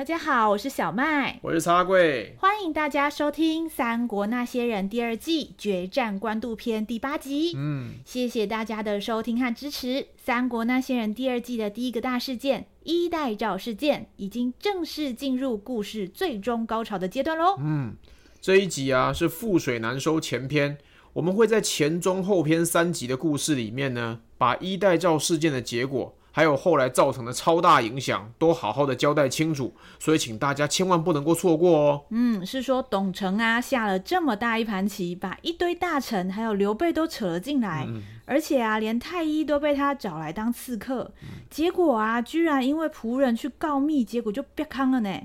大家好，我是小麦，我是茶贵，欢迎大家收听《三国那些人》第二季决战官渡篇第八集。嗯，谢谢大家的收听和支持。《三国那些人》第二季的第一个大事件——衣带诏事件，已经正式进入故事最终高潮的阶段喽。嗯，这一集啊是覆水难收前篇，我们会在前中后篇三集的故事里面呢，把衣带诏事件的结果。还有后来造成的超大影响，都好好的交代清楚，所以请大家千万不能够错过哦。嗯，是说董承啊下了这么大一盘棋，把一堆大臣还有刘备都扯了进来，嗯、而且啊连太医都被他找来当刺客，嗯、结果啊居然因为仆人去告密，结果就别康了呢。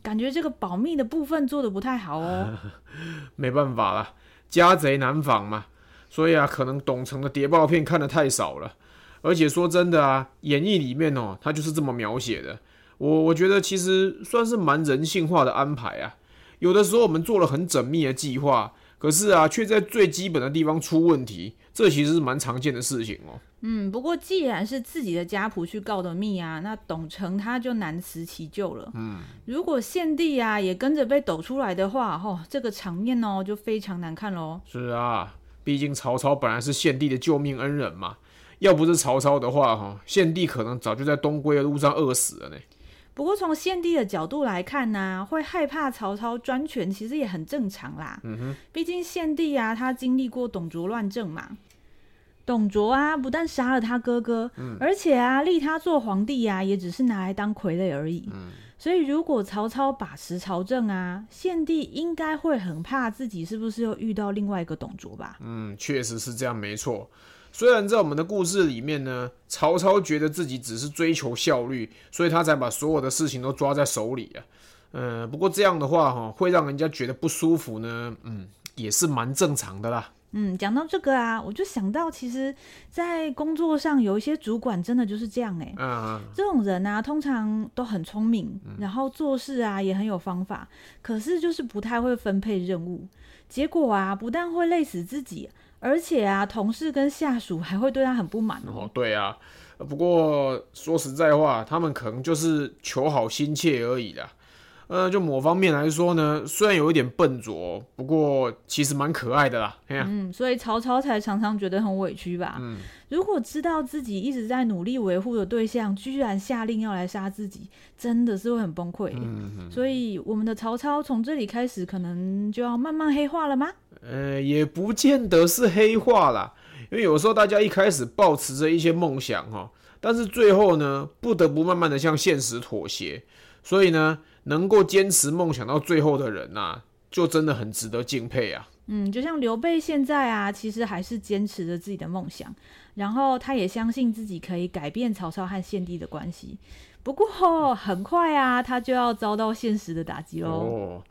感觉这个保密的部分做的不太好哦。没办法了，家贼难防嘛，所以啊可能董承的谍报片看的太少了。而且说真的啊，演义里面哦，他就是这么描写的。我我觉得其实算是蛮人性化的安排啊。有的时候我们做了很缜密的计划，可是啊，却在最基本的地方出问题，这其实是蛮常见的事情哦。嗯，不过既然是自己的家仆去告的密啊，那董承他就难辞其咎了。嗯，如果献帝啊也跟着被抖出来的话，哦，这个场面哦就非常难看喽。是啊，毕竟曹操本来是献帝的救命恩人嘛。要不是曹操的话，哈，献帝可能早就在东归的路上饿死了呢。不过从献帝的角度来看呢、啊，会害怕曹操专权，其实也很正常啦。嗯哼，毕竟献帝啊，他经历过董卓乱政嘛。董卓啊，不但杀了他哥哥，嗯、而且啊，立他做皇帝啊，也只是拿来当傀儡而已。嗯，所以如果曹操把持朝政啊，献帝应该会很怕自己是不是又遇到另外一个董卓吧？嗯，确实是这样，没错。虽然在我们的故事里面呢，曹操觉得自己只是追求效率，所以他才把所有的事情都抓在手里啊。嗯、呃，不过这样的话哈，会让人家觉得不舒服呢。嗯，也是蛮正常的啦。嗯，讲到这个啊，我就想到，其实，在工作上有一些主管真的就是这样哎。嗯嗯。这种人啊，通常都很聪明，然后做事啊也很有方法，可是就是不太会分配任务，结果啊，不但会累死自己。而且啊，同事跟下属还会对他很不满哦。对啊，不过说实在话，他们可能就是求好心切而已啦。呃，就某方面来说呢，虽然有一点笨拙，不过其实蛮可爱的啦。嗯，所以曹操才常常觉得很委屈吧。嗯，如果知道自己一直在努力维护的对象，居然下令要来杀自己，真的是会很崩溃。嗯哼。所以我们的曹操从这里开始，可能就要慢慢黑化了吗？呃，也不见得是黑化啦，因为有时候大家一开始抱持着一些梦想哈，但是最后呢，不得不慢慢的向现实妥协，所以呢。能够坚持梦想到最后的人呐、啊，就真的很值得敬佩啊。嗯，就像刘备现在啊，其实还是坚持着自己的梦想，然后他也相信自己可以改变曹操和献帝的关系。不过很快啊，他就要遭到现实的打击喽。哦，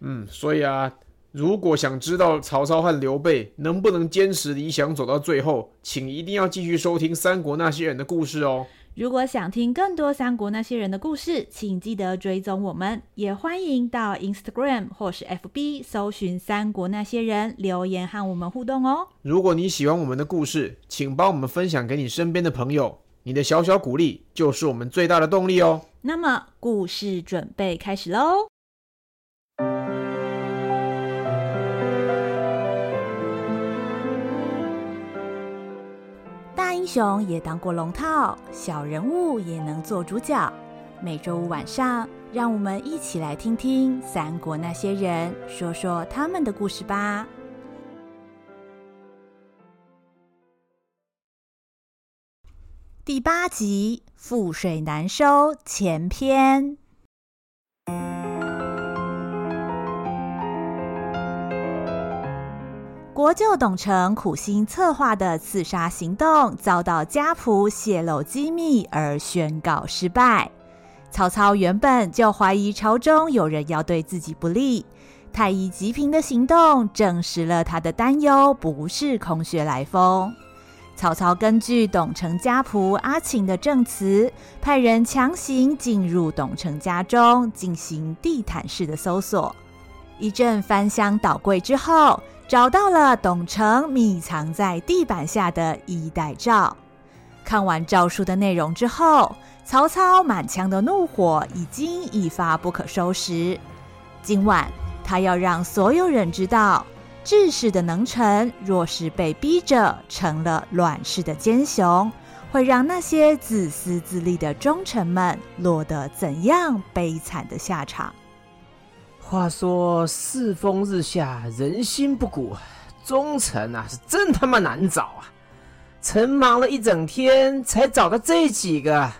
嗯，所以啊，如果想知道曹操和刘备能不能坚持理想走到最后，请一定要继续收听《三国那些人》的故事哦。如果想听更多三国那些人的故事，请记得追踪我们，也欢迎到 Instagram 或是 FB 搜寻三国那些人，留言和我们互动哦。如果你喜欢我们的故事，请帮我们分享给你身边的朋友，你的小小鼓励就是我们最大的动力哦。那么，故事准备开始喽。英雄也当过龙套，小人物也能做主角。每周五晚上，让我们一起来听听三国那些人说说他们的故事吧。第八集《覆水难收》前篇。国舅董承苦心策划的刺杀行动遭到家仆泄露机密而宣告失败。曹操原本就怀疑朝中有人要对自己不利，太医吉平的行动证实了他的担忧不是空穴来风。曹操根据董承家仆阿秦的证词，派人强行进入董承家中进行地毯式的搜索。一阵翻箱倒柜之后，找到了董承秘藏在地板下的衣带诏。看完诏书的内容之后，曹操满腔的怒火已经一发不可收拾。今晚他要让所有人知道，治世的能臣若是被逼着成了乱世的奸雄，会让那些自私自利的忠臣们落得怎样悲惨的下场？话说世风日下，人心不古，忠臣啊是真他妈难找啊！臣忙了一整天，才找到这几个。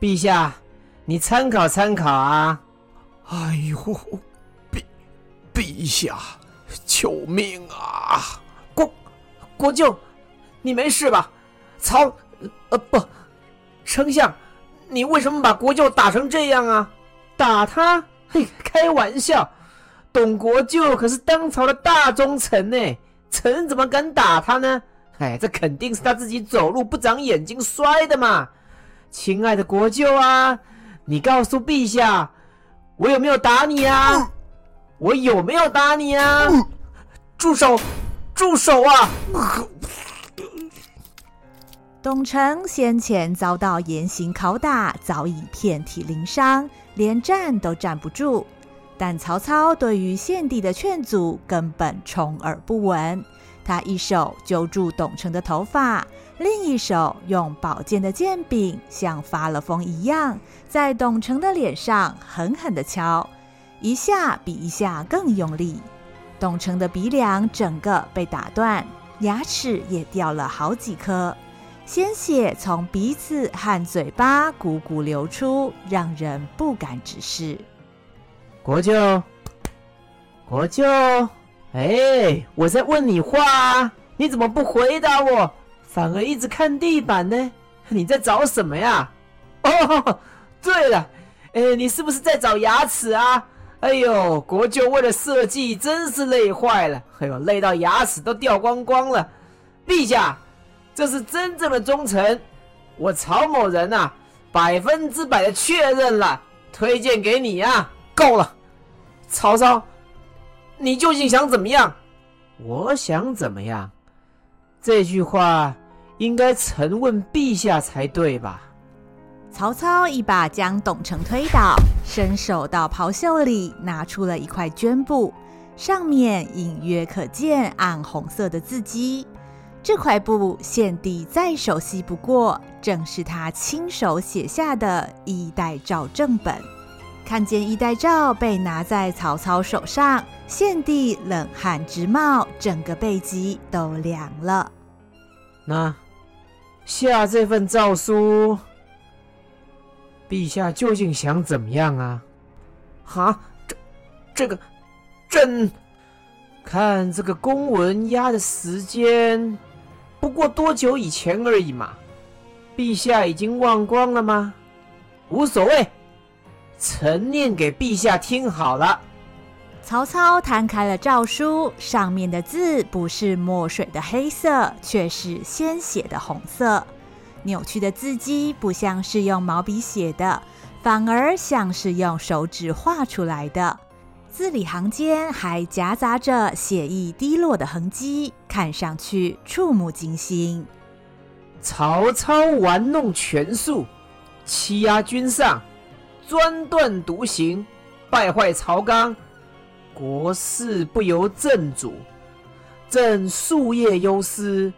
陛下，你参考参考啊！哎呦，陛陛下，救命啊！国国舅，你没事吧？曹，呃不，丞相，你为什么把国舅打成这样啊？打他？开玩笑，董国舅可是当朝的大忠臣呢，臣怎么敢打他呢？哎，这肯定是他自己走路不长眼睛摔的嘛！亲爱的国舅啊，你告诉陛下，我有没有打你啊？我有没有打你啊？住手！住手啊！董承先前遭到严刑拷打，早已遍体鳞伤，连站都站不住。但曹操对于献帝的劝阻根本充耳不闻，他一手揪住董承的头发。另一手用宝剑的剑柄，像发了疯一样，在董承的脸上狠狠地敲，一下比一下更用力。董承的鼻梁整个被打断，牙齿也掉了好几颗，鲜血从鼻子和嘴巴汩汩流出，让人不敢直视。国舅，国舅，哎，我在问你话，你怎么不回答我？反而一直看地板呢？你在找什么呀？哦，对了，哎，你是不是在找牙齿啊？哎呦，国舅为了设计真是累坏了，哎呦，累到牙齿都掉光光了。陛下，这是真正的忠臣，我曹某人呐、啊，百分之百的确认了，推荐给你啊。够了，曹操，你究竟想怎么样？我想怎么样？这句话。应该臣问陛下才对吧？曹操一把将董承推倒，伸手到袍袖里拿出了一块绢布，上面隐约可见暗红色的字迹。这块布献帝再熟悉不过，正是他亲手写下的衣带诏正本。看见衣带诏被拿在曹操手上，献帝冷汗直冒，整个背脊都凉了。那。下这份诏书，陛下究竟想怎么样啊？哈，这这个朕看这个公文压的时间，不过多久以前而已嘛。陛下已经忘光了吗？无所谓，臣念给陛下听好了。曹操摊开了诏书，上面的字不是墨水的黑色，却是鲜血的红色。扭曲的字迹不像是用毛笔写的，反而像是用手指画出来的。字里行间还夹杂着血液滴落的痕迹，看上去触目惊心。曹操玩弄权术，欺压君上，专断独行，败坏朝纲。国事不由朕主，朕夙夜忧思，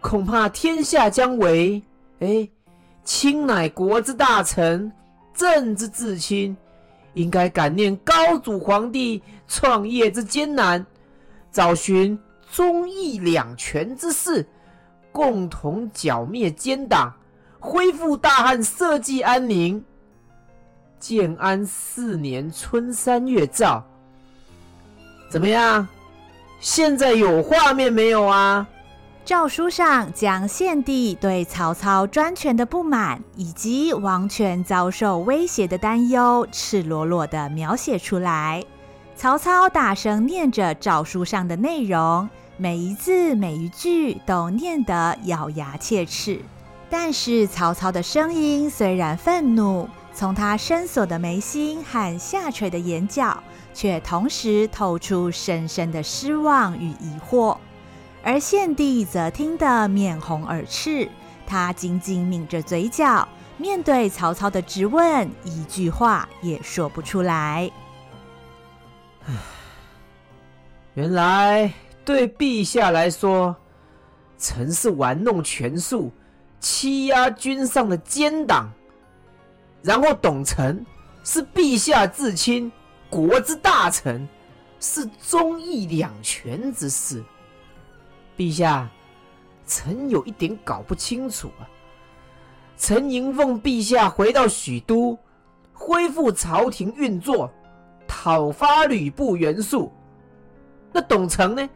恐怕天下将危。哎，卿乃国之大臣，朕之至亲，应该感念高祖皇帝创业之艰难，找寻忠义两全之士，共同剿灭奸党，恢复大汉社稷安宁。建安四年春三月诏。怎么样？现在有画面没有啊？诏书上将献帝对曹操专权的不满，以及王权遭受威胁的担忧，赤裸裸地描写出来。曹操大声念着诏书上的内容，每一字每一句都念得咬牙切齿。但是曹操的声音虽然愤怒，从他深锁的眉心和下垂的眼角，却同时透出深深的失望与疑惑。而献帝则听得面红耳赤，他紧紧抿着嘴角，面对曹操的质问，一句话也说不出来。原来对陛下来说，臣是玩弄权术、欺压君上的奸党，然后董承是陛下至亲、国之大臣，是忠义两全之士。陛下，臣有一点搞不清楚啊。臣迎奉陛下回到许都，恢复朝廷运作，讨伐吕布袁术。那董承呢？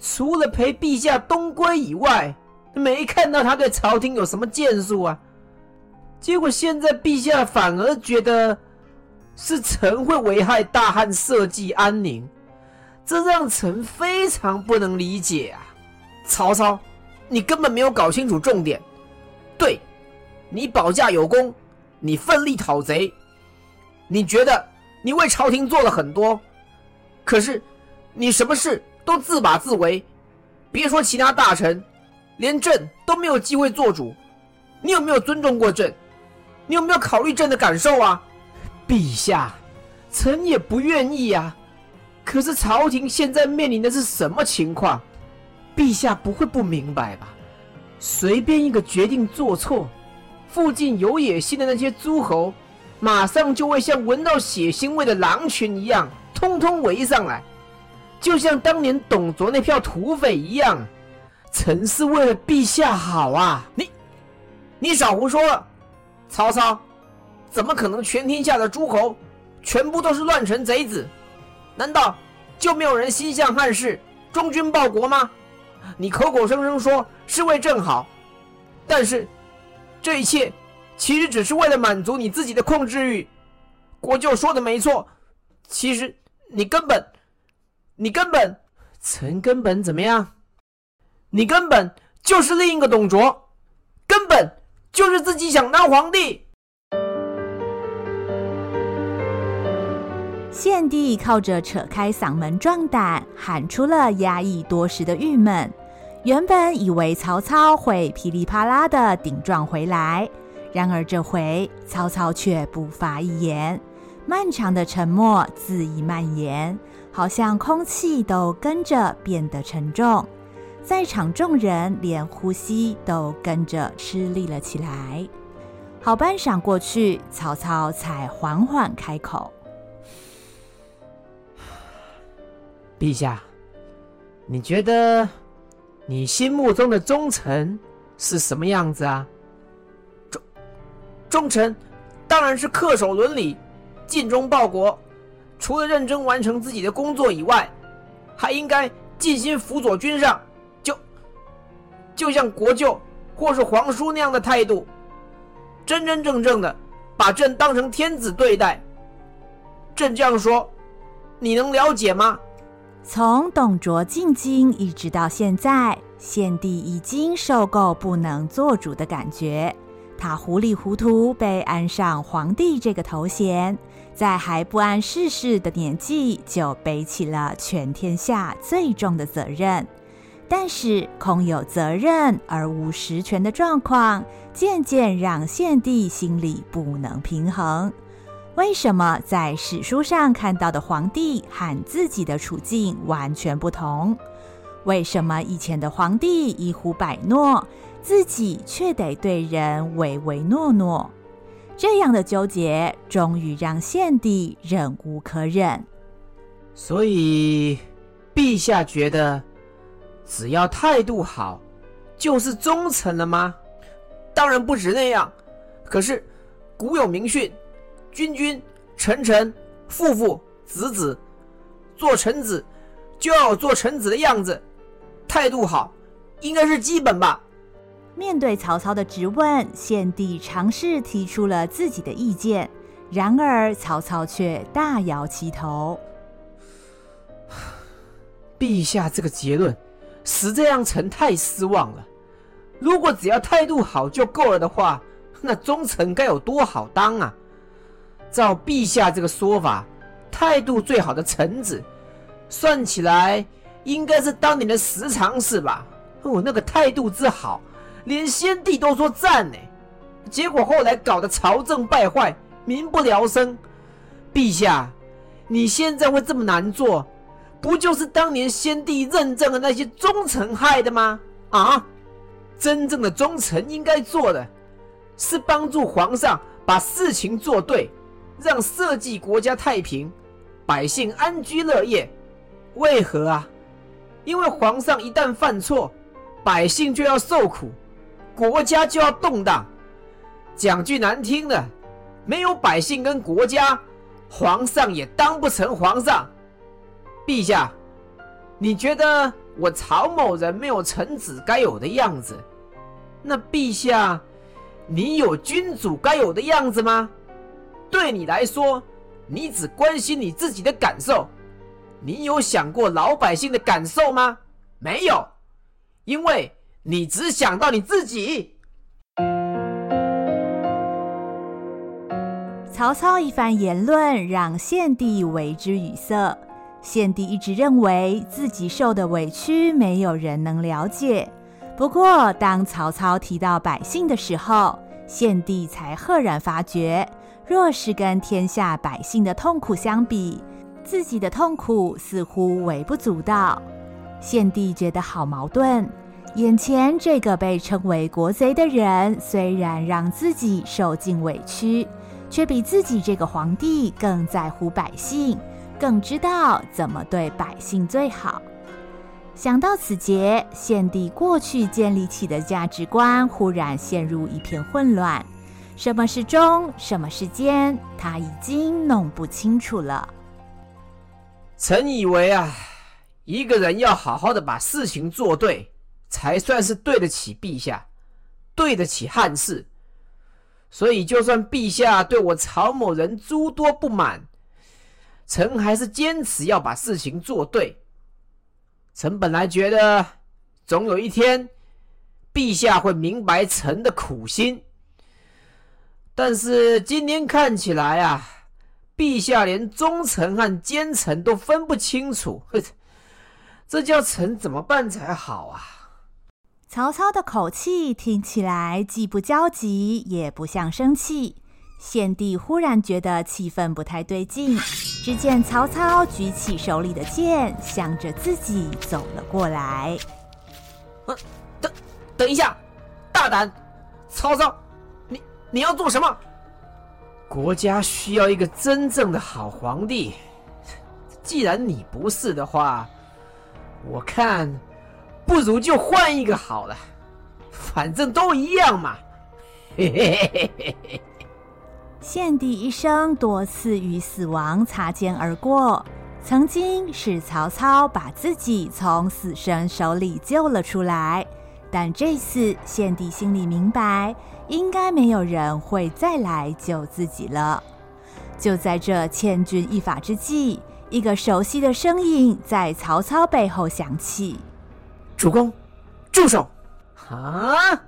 除了陪陛下东归以外，没看到他对朝廷有什么建树啊。结果现在陛下反而觉得是臣会危害大汉社稷安宁，这让臣非常不能理解啊。曹操，你根本没有搞清楚重点。对，你保驾有功，你奋力讨贼，你觉得你为朝廷做了很多，可是你什么事都自把自为。别说其他大臣，连朕都没有机会做主。你有没有尊重过朕？你有没有考虑朕的感受啊？陛下，臣也不愿意啊。可是朝廷现在面临的是什么情况？陛下不会不明白吧？随便一个决定做错，附近有野心的那些诸侯，马上就会像闻到血腥味的狼群一样，通通围上来，就像当年董卓那票土匪一样。臣是为了陛下好啊！你，你少胡说了！曹操，怎么可能全天下的诸侯全部都是乱臣贼子？难道就没有人心向汉室、忠君报国吗？你口口声声说是为朕好，但是这一切其实只是为了满足你自己的控制欲。国舅说的没错，其实你根本，你根本，臣根本怎么样？你根本就是另一个董卓，根本就是自己想当皇帝。献帝靠着扯开嗓门壮胆，喊出了压抑多时的郁闷。原本以为曹操会噼里啪啦的顶撞回来，然而这回曹操却不发一言，漫长的沉默恣意蔓延，好像空气都跟着变得沉重，在场众人连呼吸都跟着吃力了起来。好半晌过去，曹操才缓缓开口。陛下，你觉得你心目中的忠臣是什么样子啊？忠忠臣当然是恪守伦理、尽忠报国，除了认真完成自己的工作以外，还应该尽心辅佐君上，就就像国舅或是皇叔那样的态度，真真正正的把朕当成天子对待。朕这样说，你能了解吗？从董卓进京一直到现在，献帝已经受够不能做主的感觉。他糊里糊涂被安上皇帝这个头衔，在还不谙世事的年纪就背起了全天下最重的责任。但是空有责任而无实权的状况，渐渐让献帝心里不能平衡。为什么在史书上看到的皇帝和自己的处境完全不同？为什么以前的皇帝一呼百诺，自己却得对人唯唯诺诺？这样的纠结，终于让献帝忍无可忍。所以，陛下觉得只要态度好，就是忠臣了吗？当然不止那样。可是古有明训。君君，臣臣，父父，子子，做臣子，就要做臣子的样子，态度好，应该是基本吧。面对曹操的质问，献帝尝试提出了自己的意见，然而曹操却大摇其头。陛下这个结论，实在让臣太失望了。如果只要态度好就够了的话，那忠臣该有多好当啊！照陛下这个说法，态度最好的臣子，算起来应该是当年的十常侍吧？哦，那个态度之好，连先帝都说赞呢。结果后来搞得朝政败坏，民不聊生。陛下，你现在会这么难做，不就是当年先帝认证的那些忠臣害的吗？啊，真正的忠臣应该做的，是帮助皇上把事情做对，让社稷国家太平，百姓安居乐业。为何啊？因为皇上一旦犯错，百姓就要受苦，国家就要动荡。讲句难听的，没有百姓跟国家，皇上也当不成皇上。陛下，你觉得我曹某人没有臣子该有的样子？那陛下，你有君主该有的样子吗？对你来说，你只关心你自己的感受，你有想过老百姓的感受吗？没有，因为你只想到你自己。曹操一番言论让献帝为之语塞。献帝一直认为自己受的委屈没有人能了解。不过，当曹操提到百姓的时候，献帝才赫然发觉，若是跟天下百姓的痛苦相比，自己的痛苦似乎微不足道。献帝觉得好矛盾，眼前这个被称为国贼的人，虽然让自己受尽委屈，却比自己这个皇帝更在乎百姓。更知道怎么对百姓最好。想到此节，献帝过去建立起的价值观忽然陷入一片混乱。什么是忠，什么是奸，他已经弄不清楚了。臣以为啊，一个人要好好的把事情做对，才算是对得起陛下，对得起汉室。所以，就算陛下对我曹某人诸多不满。臣还是坚持要把事情做对。臣本来觉得，总有一天，陛下会明白臣的苦心。但是今天看起来啊，陛下连忠臣和奸臣都分不清楚，这叫臣怎么办才好啊？曹操的口气听起来既不焦急，也不像生气。献帝忽然觉得气氛不太对劲，只见曹操举起手里的剑，向着自己走了过来。啊，等，等一下，大胆！曹操，你要做什么？国家需要一个真正的好皇帝，既然你不是的话，我看不如就换一个好了，反正都一样嘛。嘿嘿嘿嘿嘿。献帝一生多次与死亡擦肩而过，曾经是曹操把自己从死神手里救了出来，但这次献帝心里明白，应该没有人会再来救自己了。就在这千钧一发之际，一个熟悉的声音在曹操背后响起：“主公，住手！”啊！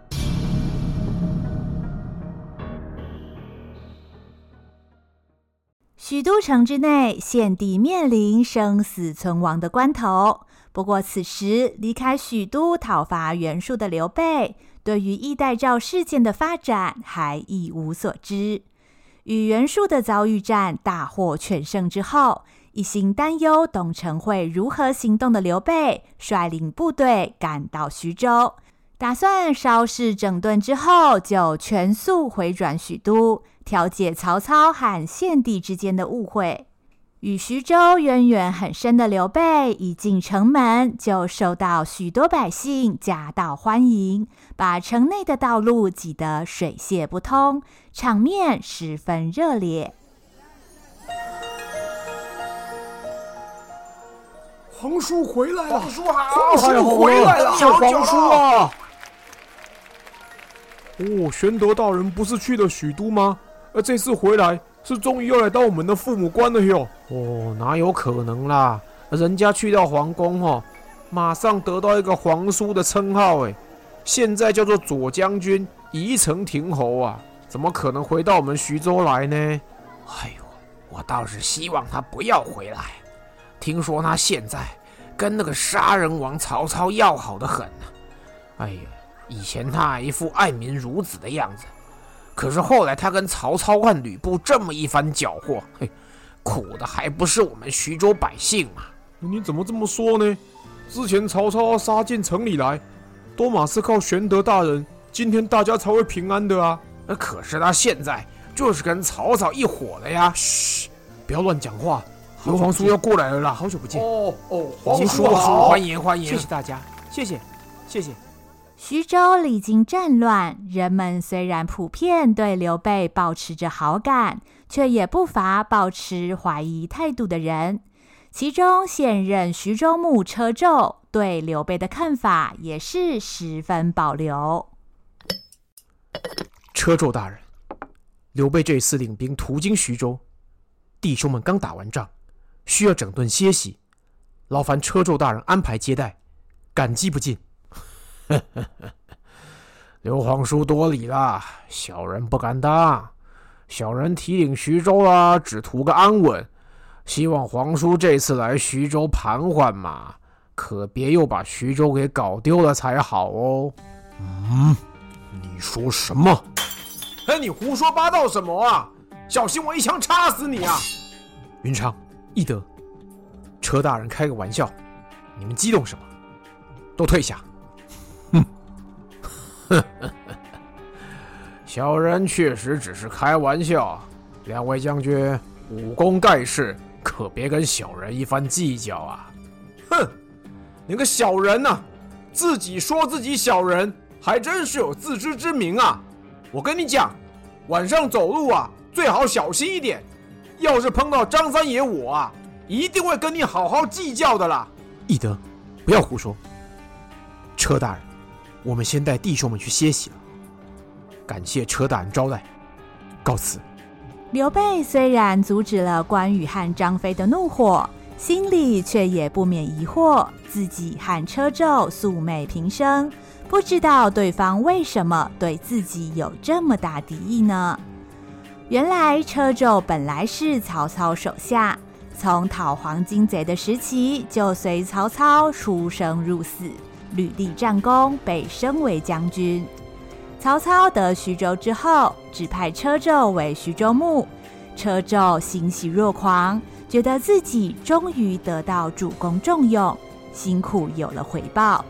许都城之内，献帝面临生死存亡的关头。不过，此时离开许都讨伐袁术的刘备，对于衣带诏事件的发展还一无所知。与袁术的遭遇战大获全胜之后，一心担忧董承会如何行动的刘备，率领部队赶到徐州，打算稍事整顿之后，就全速回转许都。调解曹操和献帝之间的误会，与徐州渊源很深的刘备一进城门就受到许多百姓夹道欢迎，把城内的道路挤得水泄不通，场面十分热烈。皇叔回来了！皇叔好，皇叔回来了！小皇叔啊！哦，玄德大人不是去了许都吗？呃这次回来是终于要来当我们的父母官了哟！哦，哪有可能啦？人家去到皇宫哦，马上得到一个皇叔的称号，哎，现在叫做左将军、宜城亭侯啊，怎么可能回到我们徐州来呢？哎呦，我倒是希望他不要回来。听说他现在跟那个杀人王曹操要好的很呢。哎呀！以前他一副爱民如子的样子，可是后来他跟曹操和吕布这么一番搅和，嘿，苦的还不是我们徐州百姓吗？你怎么这么说呢？之前曹操要杀进城里来，多嘛是靠玄德大人，今天大家才会平安的啊。那可是他现在就是跟曹操一伙的呀。嘘，不要乱讲话。刘皇叔要过来了啦，好久不见。哦哦，皇叔好，欢迎欢迎，谢谢大家，谢谢谢谢。徐州历经战乱，人们虽然普遍对刘备保持着好感，却也不乏保持怀疑态度的人。其中现任徐州牧车胄对刘备的看法也是十分保留。车胄大人，刘备这次领兵途经徐州，弟兄们刚打完仗，需要整顿歇息，劳烦车胄大人安排接待，感激不尽。呵呵呵，刘皇叔多礼了，小人不敢当。小人提领徐州啊，只图个安稳。希望皇叔这次来徐州盘桓嘛，可别又把徐州给搞丢了才好哦。嗯，你说什么？哎，你胡说八道什么啊？小心我一枪插死你啊！云长、翼德，车大人开个玩笑，你们激动什么？都退下。呵呵呵，小人确实只是开玩笑，两位将军武功盖世，可别跟小人一番计较啊！哼，你个小人呐、自己说自己小人，还真是有自知之明啊！我跟你讲，晚上走路啊，最好小心一点，要是碰到张三爷我啊，一定会跟你好好计较的啦！翼德，不要胡说，车大人。我们先带弟兄们去歇息了，感谢车大人招待，告辞。刘备虽然阻止了关羽和张飞的怒火，心里却也不免疑惑：自己和车胄素昧平生，不知道对方为什么对自己有这么大敌意呢？原来车胄本来是曹操手下，从讨黄巾贼的时期就随曹操出生入死。屡立战功，被升为将军。曹操得徐州之后，指派车胄为徐州牧。车胄欣喜若狂，觉得自己终于得到主公重用，辛苦有了回报。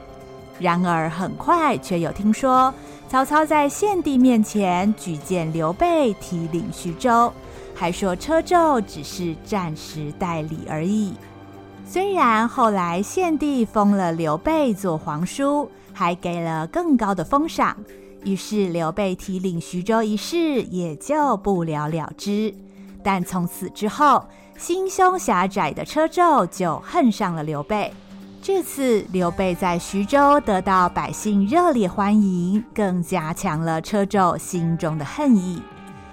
然而很快却又听说，曹操在献帝面前举荐刘备提领徐州，还说车胄只是暂时代理而已。虽然后来献帝封了刘备做皇叔，还给了更高的封赏，于是刘备提领徐州一事也就不了了之。但从此之后，心胸狭窄的车胄就恨上了刘备。这次刘备在徐州得到百姓热烈欢迎，更加强了车胄心中的恨意。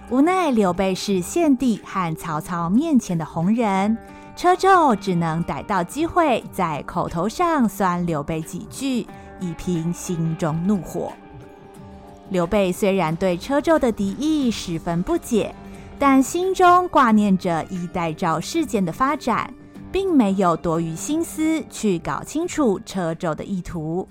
无奈刘备是献帝和曹操面前的红人。车胄只能逮到机会，在口头上酸刘备几句，以平心中怒火。刘备虽然对车胄的敌意十分不解，但心中挂念着衣带诏事件的发展，并没有多余心思去搞清楚车胄的意图。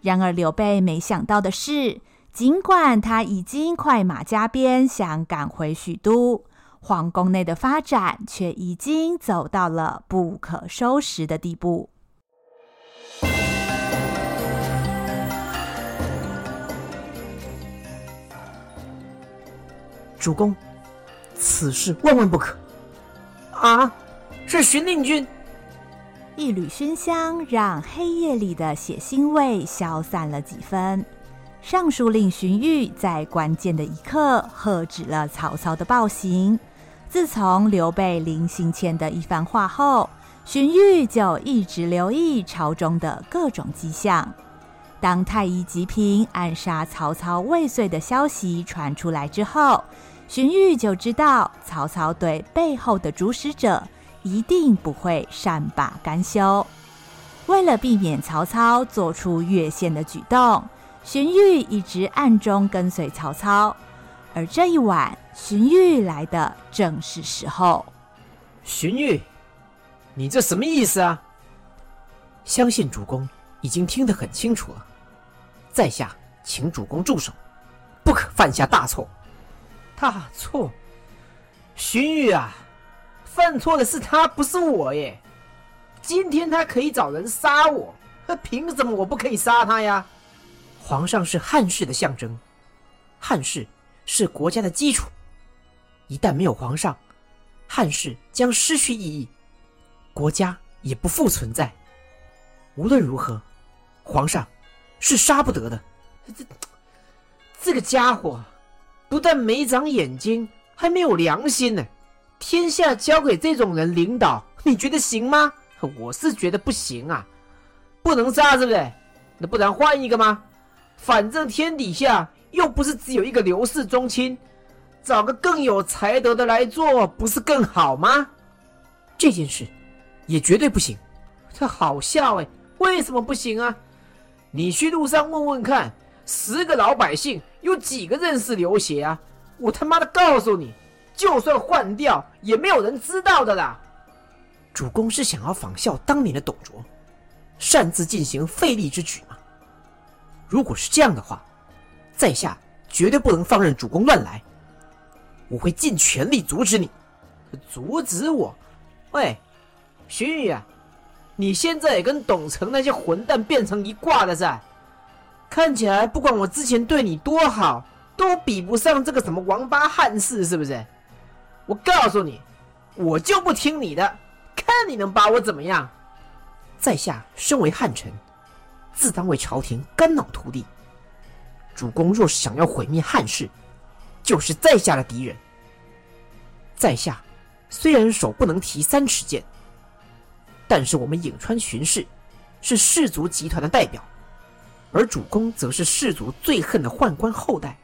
然而，刘备没想到的是，尽管他已经快马加鞭，想赶回许都。皇宫内的发展却已经走到了不可收拾的地步。主公，此事万万不可！啊，是荀令君！一缕熏香让黑夜里的血腥味消散了几分。尚书令荀彧在关键的一刻喝止了曹操的暴行。自从刘备临行前的一番话后，荀彧就一直留意朝中的各种迹象。当太医吉平暗杀曹操未遂的消息传出来之后，荀彧就知道曹操对背后的主使者一定不会善罢甘休。为了避免曹操做出越线的举动，荀彧一直暗中跟随曹操。而这一晚，荀彧来的正是时候。荀彧，你这什么意思啊？相信主公已经听得很清楚了。在下请主公住手，不可犯下大错。大错？荀彧啊，犯错的是他，不是我耶。今天他可以找人杀我，那凭什么我不可以杀他呀？皇上是汉室的象征，汉室是国家的基础。一旦没有皇上，汉室将失去意义，国家也不复存在。无论如何，皇上是杀不得的。这这个家伙不但没长眼睛，还没有良心呢。天下交给这种人领导，你觉得行吗？我是觉得不行啊，不能杀，是不是？那不然换一个吗？反正天底下又不是只有一个刘氏宗亲，找个更有才德的来做，不是更好吗？这件事也绝对不行。这好笑哎，为什么不行啊？你去路上问问看，十个老百姓有几个认识刘协啊？我他妈的告诉你，就算换掉，也没有人知道的啦。主公是想要仿效当年的董卓，擅自进行废立之举吗？如果是这样的话，在下绝对不能放任主公乱来，我会尽全力阻止你。阻止我？喂，荀彧啊，你现在也跟董承那些混蛋变成一挂了噻？看起来不管我之前对你多好，都比不上这个什么王八汉室，是不是？我告诉你，我就不听你的。看你能把我怎么样？在下身为汉臣，自当为朝廷肝脑涂地。主公若是想要毁灭汉室，就是在下的敌人。在下虽然手不能提三尺剑，但是我们颍川荀氏是氏族集团的代表，而主公则是氏族最恨的宦官后代。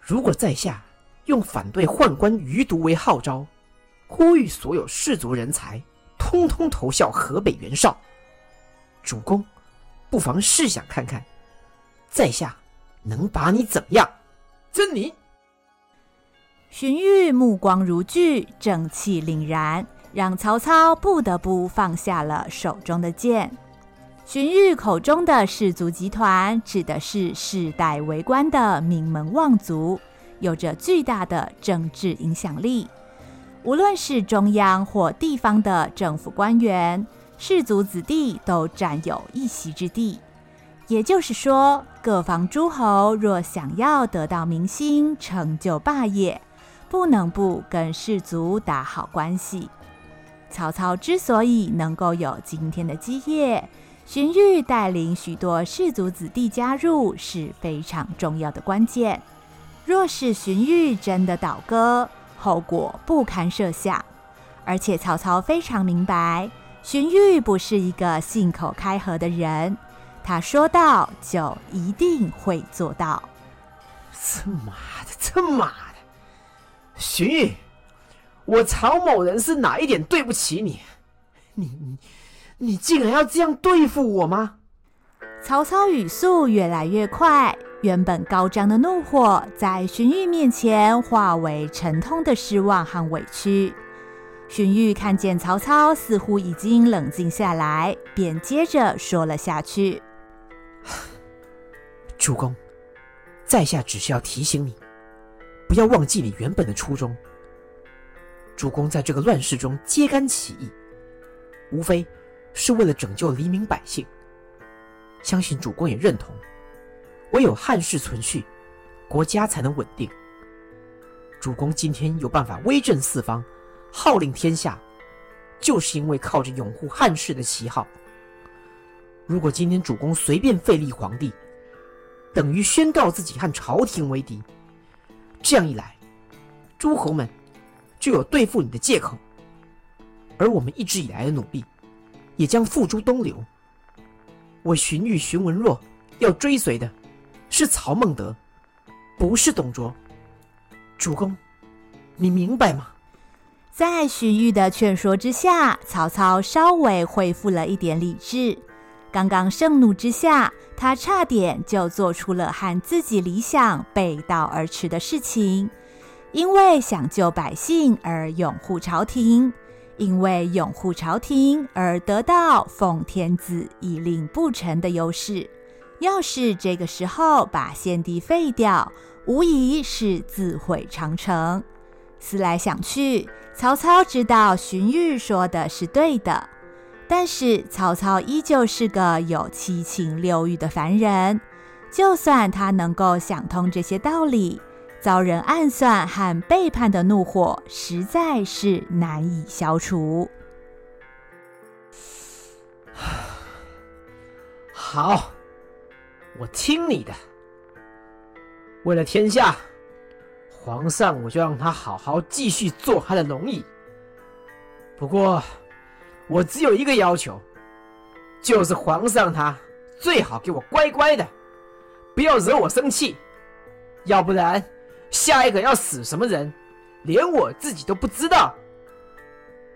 如果在下用反对宦官余毒为号召，呼吁所有士族人才，通通投效河北袁绍。主公，不妨试想看看，在下能把你怎么样？真你！荀彧目光如炬，正气凛然，让曹操不得不放下了手中的剑。荀彧口中的氏族集团，指的是世代为官的名门望族，有着巨大的政治影响力。无论是中央或地方的政府官员，氏族子弟都占有一席之地。也就是说，各方诸侯若想要得到民心、成就霸业，不能不跟氏族打好关系。曹操之所以能够有今天的基业，荀彧带领许多氏族子弟加入是非常重要的关键。若是荀彧真的倒戈，后果不堪设想，而且曹操非常明白，荀彧不是一个信口开河的人，他说到就一定会做到。这妈的，这妈的，荀彧，我曹某人是哪一点对不起你？你你你竟然要这样对付我吗？曹操语速越来越快。原本高涨的怒火，在荀彧面前化为沉痛的失望和委屈。荀彧看见曹操似乎已经冷静下来，便接着说了下去：“ 主公，在下只是要提醒你，不要忘记你原本的初衷。主公在这个乱世中揭竿起义，无非是为了拯救黎民百姓。相信主公也认同。”唯有汉室存续，国家才能稳定。主公今天有办法威震四方，号令天下，就是因为靠着拥护汉室的旗号。如果今天主公随便废立皇帝，等于宣告自己和朝廷为敌。这样一来，诸侯们就有对付你的借口。而我们一直以来的努力，也将付诸东流。我荀彧、荀文若要追随的，是曹孟德，不是董卓。主公，你明白吗？在荀彧的劝说之下，曹操稍微恢复了一点理智。刚刚盛怒之下，他差点就做出了和自己理想背道而驰的事情。因为想救百姓而拥护朝廷，因为拥护朝廷而得到奉天子以令不臣的优势。要是这个时候把献帝废掉，无疑是自毁长城。思来想去，曹操知道荀彧说的是对的，但是曹操依旧是个有七情六欲的凡人。就算他能够想通这些道理，遭人暗算和背叛的怒火实在是难以消除。好，我听你的。为了天下。皇上，我就让他好好继续做他的龙椅。不过，我只有一个要求，就是皇上他最好给我乖乖的，不要惹我生气，要不然下一个要死什么人，连我自己都不知道。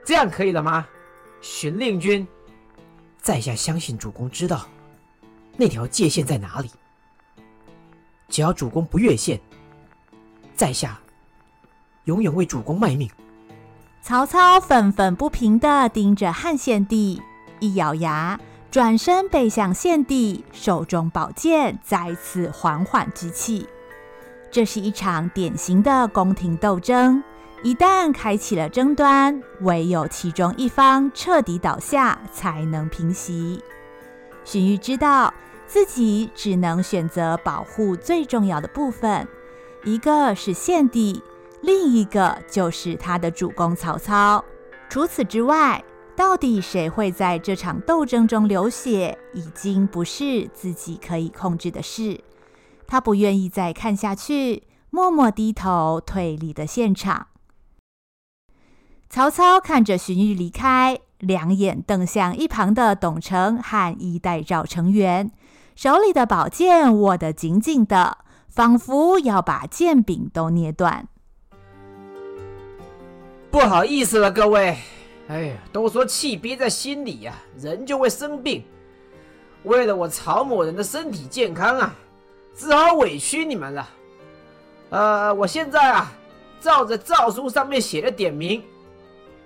这样可以了吗？荀令君，在下相信主公知道那条界限在哪里，只要主公不越线。在下永远为主公卖命。曹操愤愤不平地盯着汉献帝，一咬牙，转身背向献帝，手中宝剑再次缓缓举起。这是一场典型的宫廷斗争，一旦开启了争端，唯有其中一方彻底倒下，才能平息。荀彧知道自己只能选择保护最重要的部分。一个是献帝，另一个就是他的主公曹操。除此之外，到底谁会在这场斗争中流血，已经不是自己可以控制的事。他不愿意再看下去，默默低头退离了现场。曹操看着荀彧离开，两眼瞪向一旁的董承和衣带诏成员，手里的宝剑握得紧紧的。仿佛要把剑柄都捏断。不好意思了，各位。哎呀，都说气憋在心里呀，人就会生病。为了我曹某人的身体健康啊，只好委屈你们了。呃，我现在啊，照着诏书上面写的点名，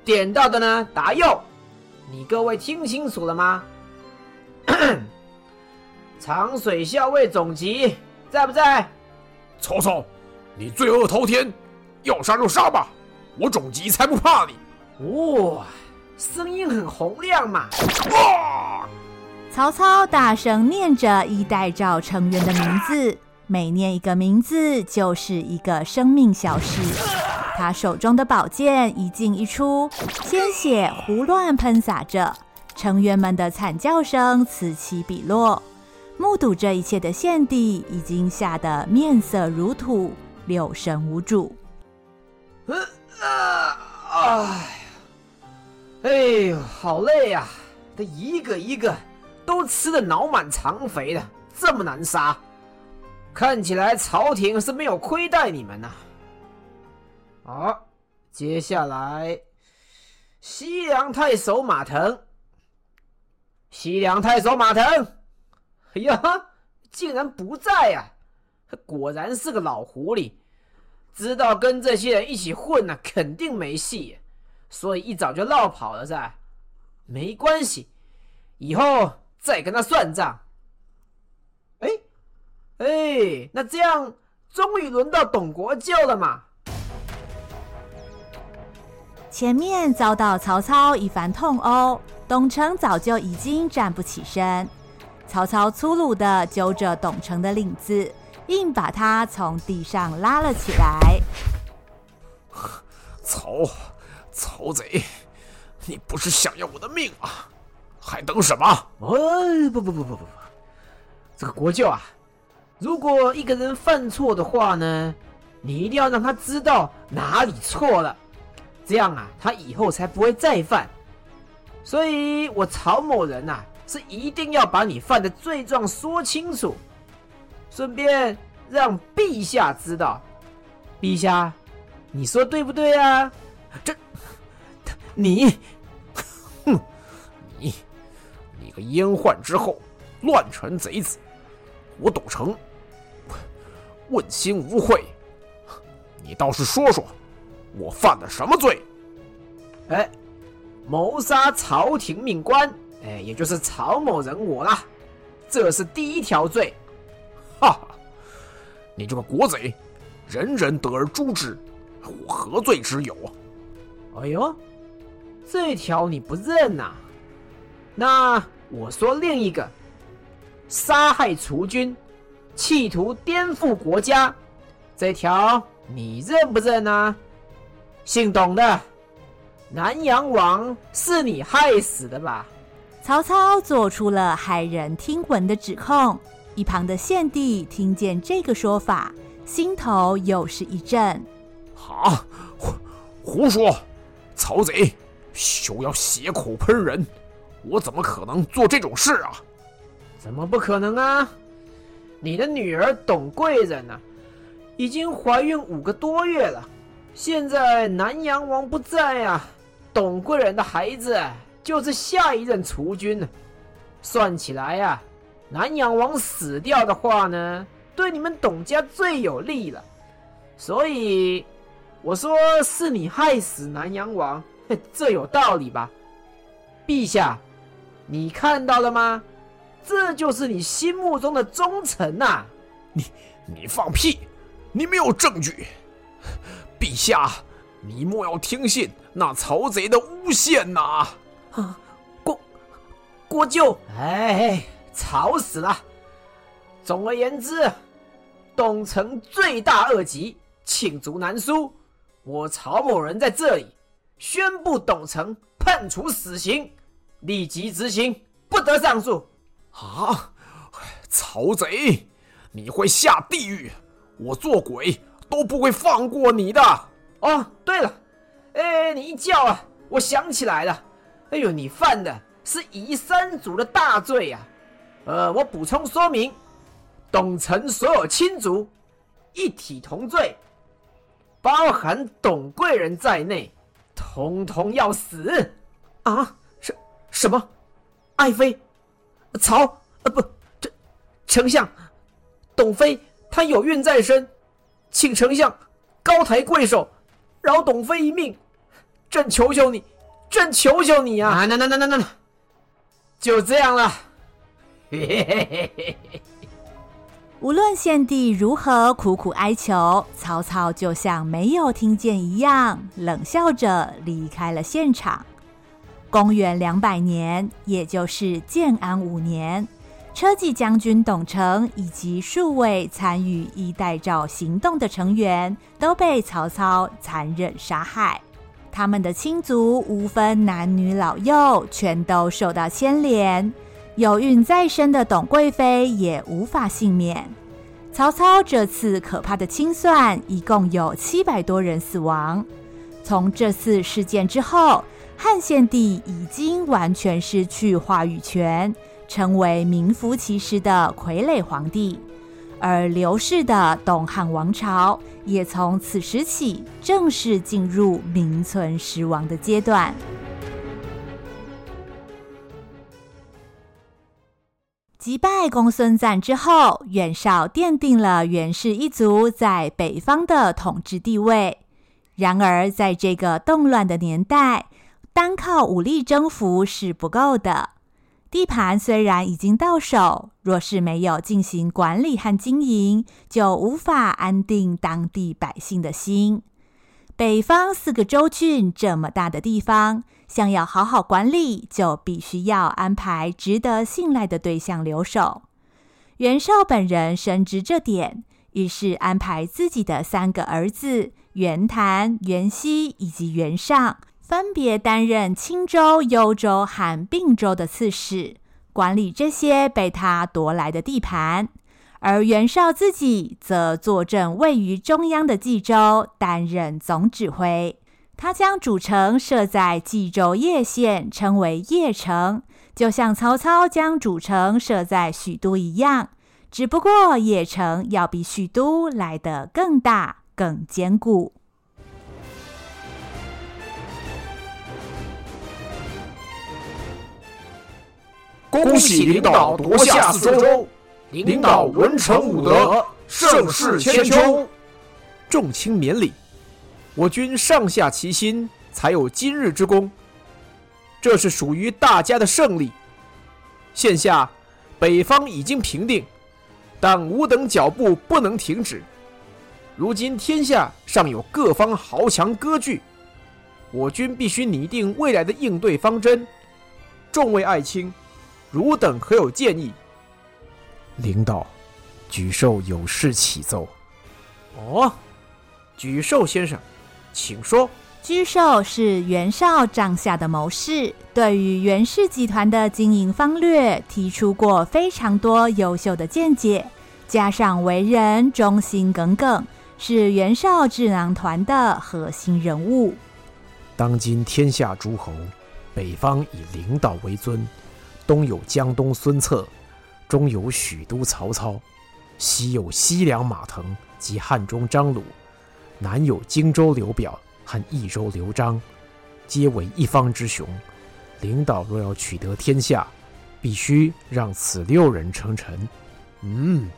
点到的呢答右。你各位听清楚了吗？长水校尉总集。在不在？曹操，你罪恶滔天，要杀就杀吧，我总集才不怕你。哇、哦，声音很洪亮嘛！哇！曹操大声念着衣带诏成员的名字，每念一个名字，就是一个生命小事。他手中的宝剑一进一出，鲜血胡乱喷洒着，成员们的惨叫声此起彼落。目睹这一切的献帝已经吓得面色如土，六神无主。嗯啊，哎，哎呦，好累呀！这一个一个都吃的脑满肠肥的，这么难杀，看起来朝廷是没有亏待你们呐。好，接下来西凉太守马腾，西凉太守马腾。哎呀，竟然不在呀！他果然是个老狐狸，知道跟这些人一起混呢，肯定没戏，所以一早就落跑了噻。没关系，以后再跟他算账。哎哎，那这样终于轮到董国舅了嘛？前面遭到曹操一番痛殴，董承早就已经站不起身。曹操粗鲁的揪着董承的领子，硬把他从地上拉了起来。曹曹贼，你不是想要我的命啊？还等什么？哦，不不不不不不，这个国舅啊，如果一个人犯错的话呢，你一定要让他知道哪里错了，这样啊，他以后才不会再犯，所以我曹某人呐、啊，是一定要把你犯的罪状说清楚，顺便让陛下知道。陛下，你说对不对啊？这，你，哼，你，你个阉宦之后，乱臣贼子，我董承问心无愧。你倒是说说，我犯了什么罪？哎，谋杀朝廷命官，哎，也就是曹某人我啦，这是第一条罪。哈哈，你这个国贼！人人得而诛之，我何罪之有啊？哎呦，这条你不认呐、啊？那我说另一个，杀害储君，企图颠覆国家，这条你认不认啊？姓董的，南阳王是你害死的吧？曹操做出了骇人听闻的指控，一旁的献帝听见这个说法。心头又是一震，啊，胡胡说！曹贼休要血口喷人，我怎么可能做这种事啊？怎么不可能啊？你的女儿董贵人呢、啊，已经怀孕五个多月了，现在南阳王不在啊，董贵人的孩子就是下一任储君呢。算起来呀、啊，南阳王死掉的话呢？对你们董家最有利了，所以我说是你害死南阳王，这有道理吧？陛下，你看到了吗？这就是你心目中的忠臣呐！你你放屁！你没有证据！陛下，你莫要听信那曹贼的诬陷呐！啊，国国舅，哎，吵死了！总而言之。董承罪大恶极，罄竹难书。我曹某人在这里宣布，董承判处死刑，立即执行，不得上诉。啊！曹贼，你会下地狱！我做鬼都不会放过你的。哦，对了，哎，你一叫啊，我想起来了。哎呦，你犯的是夷三族的大罪呀！呃，我补充说明。董承所有亲族一体同罪，包含董贵人在内，统统要死！啊？什什么？爱妃？曹？呃，不，这丞相，董妃她有孕在身，请丞相高抬贵手，饶董妃一命！朕求求你，朕求求你啊！那那那那那那，就这样了。无论献帝如何苦苦哀求，曹操就像没有听见一样，冷笑着离开了现场。公元两百年，也就是建安五年，车骑将军董承以及数位参与衣带诏行动的成员都被曹操残忍杀害，他们的亲族无分男女老幼，全都受到牵连。有孕在身的董贵妃也无法幸免。曹操这次可怕的清算，一共有七百多人死亡。从这次事件之后，汉献帝已经完全失去话语权，成为名副其实的傀儡皇帝。而刘氏的东汉王朝，也从此时起正式进入名存实亡的阶段。击败公孙瓒之后，袁绍奠定了袁氏一族在北方的统治地位。然而，在这个动乱的年代，单靠武力征服是不够的。地盘虽然已经到手，若是没有进行管理和经营，就无法安定当地百姓的心。北方四个州郡这么大的地方。想要好好管理，就必须要安排值得信赖的对象留守。袁绍本人深知这点，于是安排自己的三个儿子袁谭、袁熙以及袁尚，分别担任青州、幽州和并州的刺史，管理这些被他夺来的地盘。而袁绍自己则坐镇位于中央的冀州，担任总指挥。他将主城设在冀州叶县，称为邺城，就像曹操将主城设在许都一样。只不过邺城要比许都来得更大、更坚固。恭喜领导夺下四州，领导文成武德，盛世千秋。众卿免礼，我军上下齐心，才有今日之功。这是属于大家的胜利。现下北方已经平定，但吾等脚步不能停止。如今天下尚有各方豪强割据，我军必须拟定未来的应对方针。众位爱卿，汝等可有建议？领导，沮授有事启奏。哦。沮授先生，请说。沮授是袁绍帐下的谋士，对于袁氏集团的经营方略提出过非常多优秀的见解，加上为人忠心耿耿，是袁绍智囊团的核心人物。当今天下诸侯，北方以领导为尊，东有江东孙策，中有许都曹操，西有西凉马腾及汉中张鲁。南有荆州刘表和益州刘璋，皆为一方之雄。领导若要取得天下，必须让此六人称臣。嗯，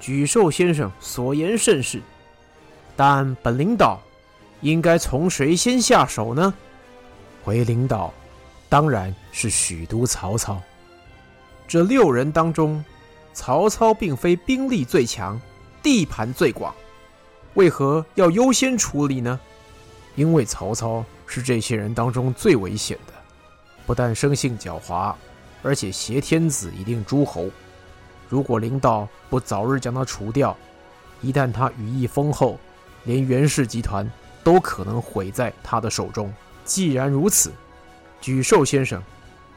沮授先生所言甚是，但本领导应该从谁先下手呢？回领导，当然是许都曹操。这六人当中，曹操并非兵力最强，地盘最广。为何要优先处理呢？因为曹操是这些人当中最危险的，不但生性狡猾，而且挟天子以令诸侯。如果领导不早日将他除掉，一旦他羽翼丰厚，连袁氏集团都可能毁在他的手中。既然如此，沮授先生，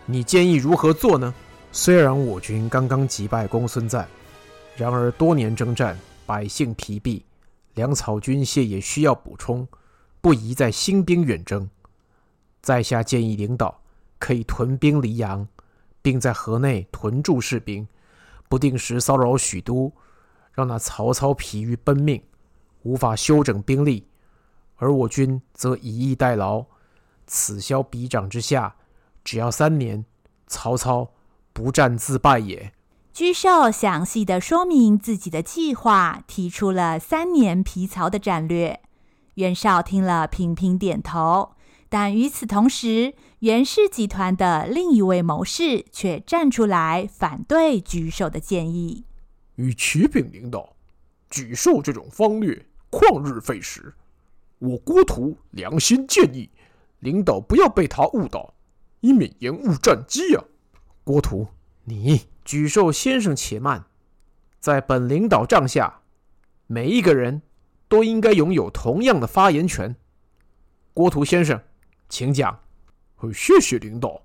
你建议如何做呢？虽然我军刚刚击败公孙瓒，然而多年征战，百姓疲惫。粮草军械也需要补充，不宜再兴兵远征。在下建议领导可以屯兵黎阳，并在河内屯驻士兵，不定时骚扰许都，让那曹操疲于奔命，无法休整兵力，而我军则以逸待劳，此消彼长之下，只要三年，曹操不战自败也。沮授详细地说明自己的计划，提出了三年皮曹的战略。袁绍听了频频点头，但与此同时，袁氏集团的另一位谋士却站出来反对沮授的建议。与启禀领导，沮授这种方略旷日费时，我郭图良心建议，领导不要被他误导，以免延误战机、啊。郭图，你。沮授先生，且慢，在本领导帐下，每一个人都应该拥有同样的发言权。郭图先生，请讲。谢谢领导。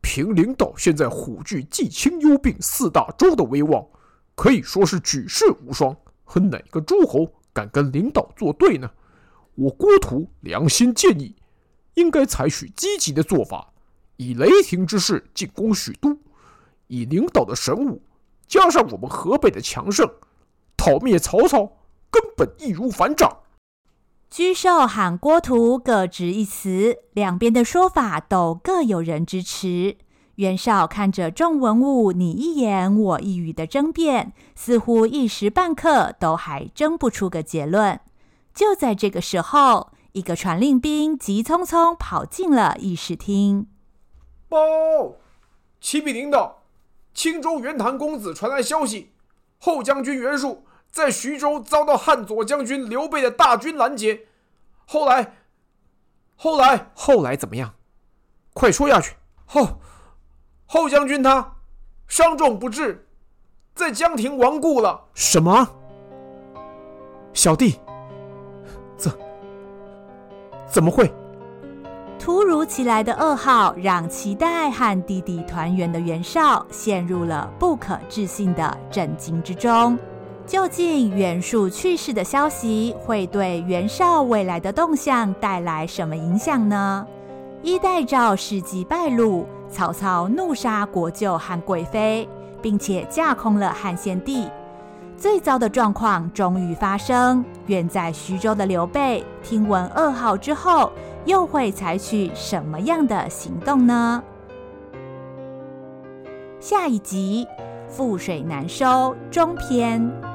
凭领导现在虎踞冀青幽并四大洲的威望，可以说是举世无双。和哪个诸侯敢跟领导作对呢？我郭图良心建议，应该采取积极的做法，以雷霆之势进攻许都。以领导的神武，加上我们河北的强盛，讨灭曹操根本易如反掌。沮授喊郭图各执一词，两边的说法都各有人支持。袁绍看着众文武你一言我一语的争辩，似乎一时半刻都还争不出个结论。就在这个时候，一个传令兵急匆匆跑进了议事厅。报，启禀领导。青州袁谭公子传来消息，后将军袁术在徐州遭到汉左将军刘备的大军拦截，后来，后来，后来怎么样？快说下去。后，后将军他伤重不治，在江亭亡故了。什么？小弟，怎怎么会？突如其来的噩耗，让期待和弟弟团圆的袁绍陷入了不可置信的震惊之中。究竟袁术去世的消息会对袁绍未来的动向带来什么影响呢？衣带诏事迹败露，曹操怒杀国舅和贵妃，并且架空了汉献帝。最糟的状况终于发生，远在徐州的刘备听闻噩耗之后，又会采取什么样的行动呢？下一集，覆水难收中篇。